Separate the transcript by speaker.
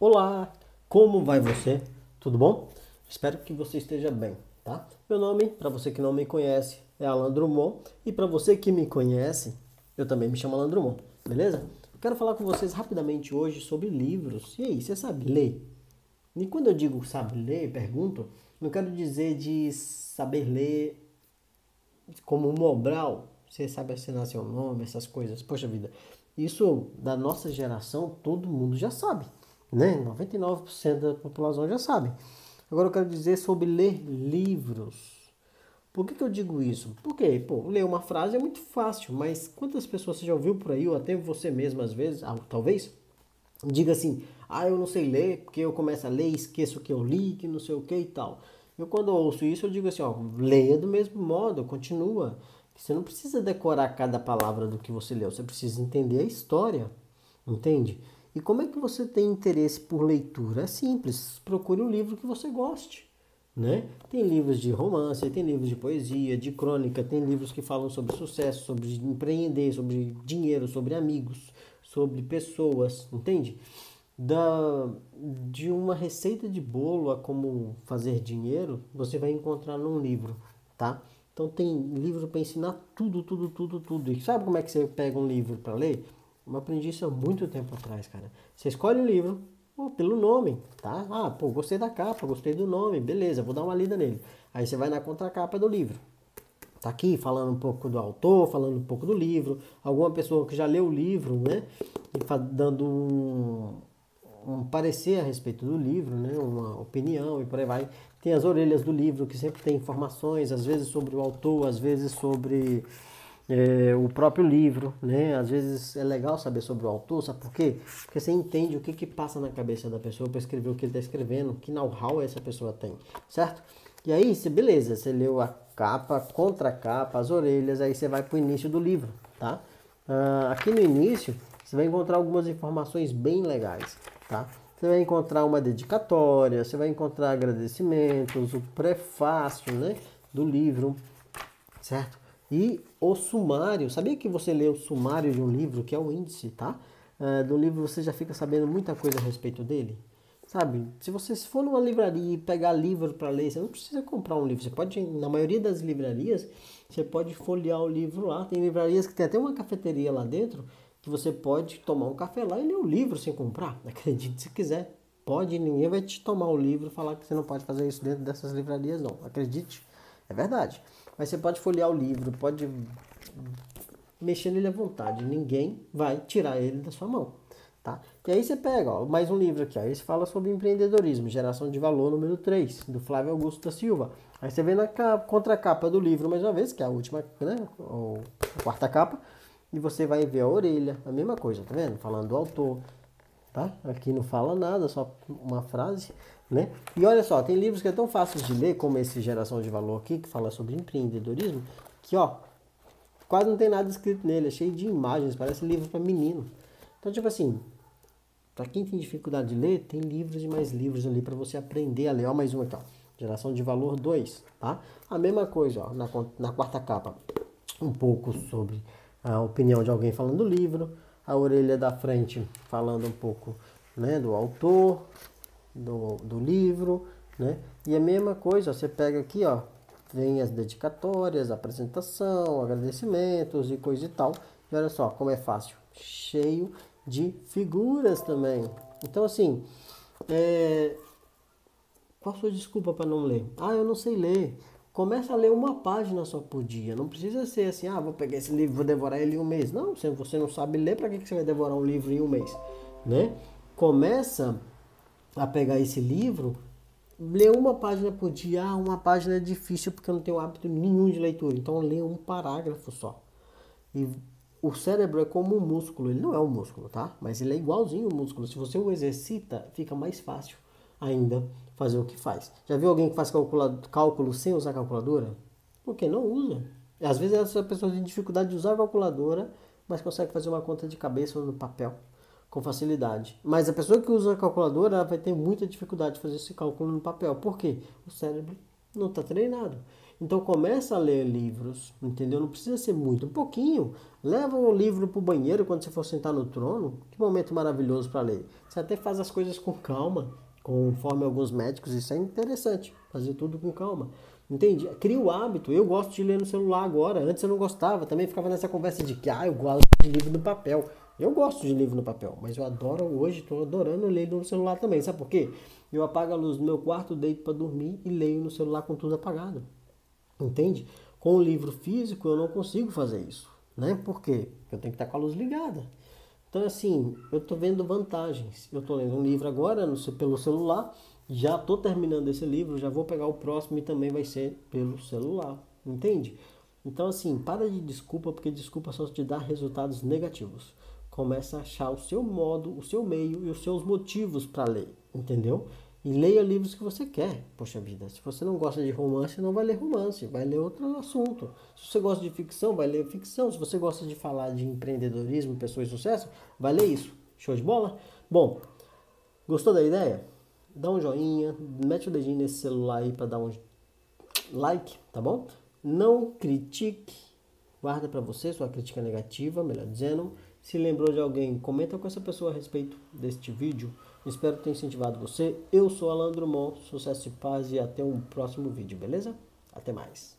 Speaker 1: Olá, como vai você? Tudo bom? Espero que você esteja bem, tá? Meu nome, para você que não me conhece, é Alan Drummond e para você que me conhece, eu também me chamo Alan Drummond, beleza? Quero falar com vocês rapidamente hoje sobre livros. E aí, você sabe ler? E quando eu digo sabe ler, pergunto, não quero dizer de saber ler como Mobral, você sabe assinar seu nome, essas coisas. Poxa vida, isso da nossa geração todo mundo já sabe né? 99% da população já sabe. Agora eu quero dizer sobre ler livros. Por que, que eu digo isso? Porque, pô, ler uma frase é muito fácil, mas quantas pessoas você já ouviu por aí, ou até você mesmo às vezes, ah, talvez, diga assim, ah, eu não sei ler, porque eu começo a ler, esqueço o que eu li, que não sei o que e tal. Eu quando ouço isso, eu digo assim, ó, leia do mesmo modo, continua. Você não precisa decorar cada palavra do que você leu, você precisa entender a história, entende? E como é que você tem interesse por leitura? É simples, procure um livro que você goste. Né? Tem livros de romance, tem livros de poesia, de crônica, tem livros que falam sobre sucesso, sobre empreender, sobre dinheiro, sobre amigos, sobre pessoas, entende? Da, de uma receita de bolo a como fazer dinheiro, você vai encontrar num livro, tá? Então tem livro para ensinar tudo, tudo, tudo, tudo. E sabe como é que você pega um livro para ler? Eu aprendi isso há muito tempo atrás, cara. Você escolhe o livro oh, pelo nome, tá? Ah, pô, gostei da capa, gostei do nome, beleza, vou dar uma lida nele. Aí você vai na contracapa do livro. Tá aqui falando um pouco do autor, falando um pouco do livro. Alguma pessoa que já leu o livro, né? E dando um, um parecer a respeito do livro, né? Uma opinião e por aí vai. Tem as orelhas do livro que sempre tem informações, às vezes sobre o autor, às vezes sobre é, o próprio livro, né? Às vezes é legal saber sobre o autor, sabe por quê? Porque você entende o que, que passa na cabeça da pessoa para escrever o que ele está escrevendo, que know-how essa pessoa tem, certo? E aí, você, beleza, você leu a capa, contra capa, as orelhas, aí você vai para o início do livro, tá? Uh, aqui no início, você vai encontrar algumas informações bem legais, tá? Você vai encontrar uma dedicatória, você vai encontrar agradecimentos, o prefácio, né, do livro, certo? E o sumário, sabia que você lê o sumário de um livro, que é o índice, tá? Uh, do livro você já fica sabendo muita coisa a respeito dele. Sabe, se você for numa livraria e pegar livro para ler, você não precisa comprar um livro. Você pode, na maioria das livrarias, você pode folhear o livro lá. Tem livrarias que tem até uma cafeteria lá dentro que você pode tomar um café lá e ler o livro sem comprar. Acredite se quiser. Pode, ninguém vai te tomar o livro e falar que você não pode fazer isso dentro dessas livrarias, não. Acredite, é verdade. Mas você pode folhear o livro, pode mexer nele à vontade. Ninguém vai tirar ele da sua mão. Tá? E aí você pega, ó, mais um livro aqui, ó. Esse fala sobre empreendedorismo, geração de valor número 3, do Flávio Augusto da Silva. Aí você vê na contracapa do livro, mais uma vez, que é a última, né? Ou a quarta capa, e você vai ver a orelha, a mesma coisa, tá vendo? Falando do autor, tá? Aqui não fala nada, só uma frase, né? E olha só, tem livros que é tão fáceis de ler, como esse Geração de Valor aqui, que fala sobre empreendedorismo, que ó, quase não tem nada escrito nele, é cheio de imagens, parece livro para menino. Então, tipo assim, para quem tem dificuldade de ler, tem livros e mais livros ali para você aprender a ler. Ó, mais um aqui, ó. Geração de Valor 2, tá? A mesma coisa, ó, na, na quarta capa, um pouco sobre a opinião de alguém falando do livro, a orelha da frente falando um pouco né, do autor, do, do livro, né? E a mesma coisa, você pega aqui, ó, vem as dedicatórias, apresentação, agradecimentos e coisa e tal. E olha só como é fácil, cheio de figuras também. Então assim, é... qual a sua desculpa para não ler? Ah, eu não sei ler. Começa a ler uma página só por dia. Não precisa ser assim, ah, vou pegar esse livro, vou devorar ele em um mês. Não, se você não sabe ler, para que você vai devorar um livro em um mês, né? Começa a pegar esse livro, ler uma página por dia. Ah, uma página é difícil porque eu não tenho hábito nenhum de leitura. Então lê um parágrafo só. E o cérebro é como um músculo. Ele não é um músculo, tá? Mas ele é igualzinho o músculo. Se você o exercita, fica mais fácil ainda fazer o que faz. Já viu alguém que faz cálculo sem usar calculadora? Porque não usa. Às vezes essa pessoa tem dificuldade de usar a calculadora, mas consegue fazer uma conta de cabeça no papel com facilidade. Mas a pessoa que usa a calculadora vai ter muita dificuldade de fazer esse cálculo no papel. Por quê? O cérebro não está treinado. Então começa a ler livros, entendeu? Não precisa ser muito, um pouquinho. Leva o livro pro banheiro quando você for sentar no trono. Que momento maravilhoso para ler. Você até faz as coisas com calma, conforme alguns médicos, isso é interessante, fazer tudo com calma. Entende? Cria o hábito. Eu gosto de ler no celular agora. Antes eu não gostava. Também ficava nessa conversa de que ah, eu gosto de livro no papel. Eu gosto de livro no papel, mas eu adoro hoje, estou adorando ler no celular também. Sabe por quê? Eu apago a luz do meu quarto, deito para dormir e leio no celular com tudo apagado. Entende? Com o livro físico eu não consigo fazer isso, né? Por quê? Porque eu tenho que estar com a luz ligada. Então, assim, eu estou vendo vantagens. Eu estou lendo um livro agora no, pelo celular, já estou terminando esse livro, já vou pegar o próximo e também vai ser pelo celular. Entende? Então, assim, para de desculpa, porque desculpa só te dá resultados negativos. Começa a achar o seu modo, o seu meio e os seus motivos para ler, entendeu? E leia livros que você quer. Poxa vida, se você não gosta de romance, não vai ler romance, vai ler outro assunto. Se você gosta de ficção, vai ler ficção. Se você gosta de falar de empreendedorismo, pessoas de sucesso, vai ler isso. Show de bola? Bom, gostou da ideia? Dá um joinha, mete o dedinho nesse celular aí para dar um like, tá bom? Não critique, guarda para você sua crítica negativa, melhor dizendo. Se lembrou de alguém, comenta com essa pessoa a respeito deste vídeo. Espero ter incentivado você. Eu sou Alan Drummond, sucesso e paz e até um próximo vídeo, beleza? Até mais.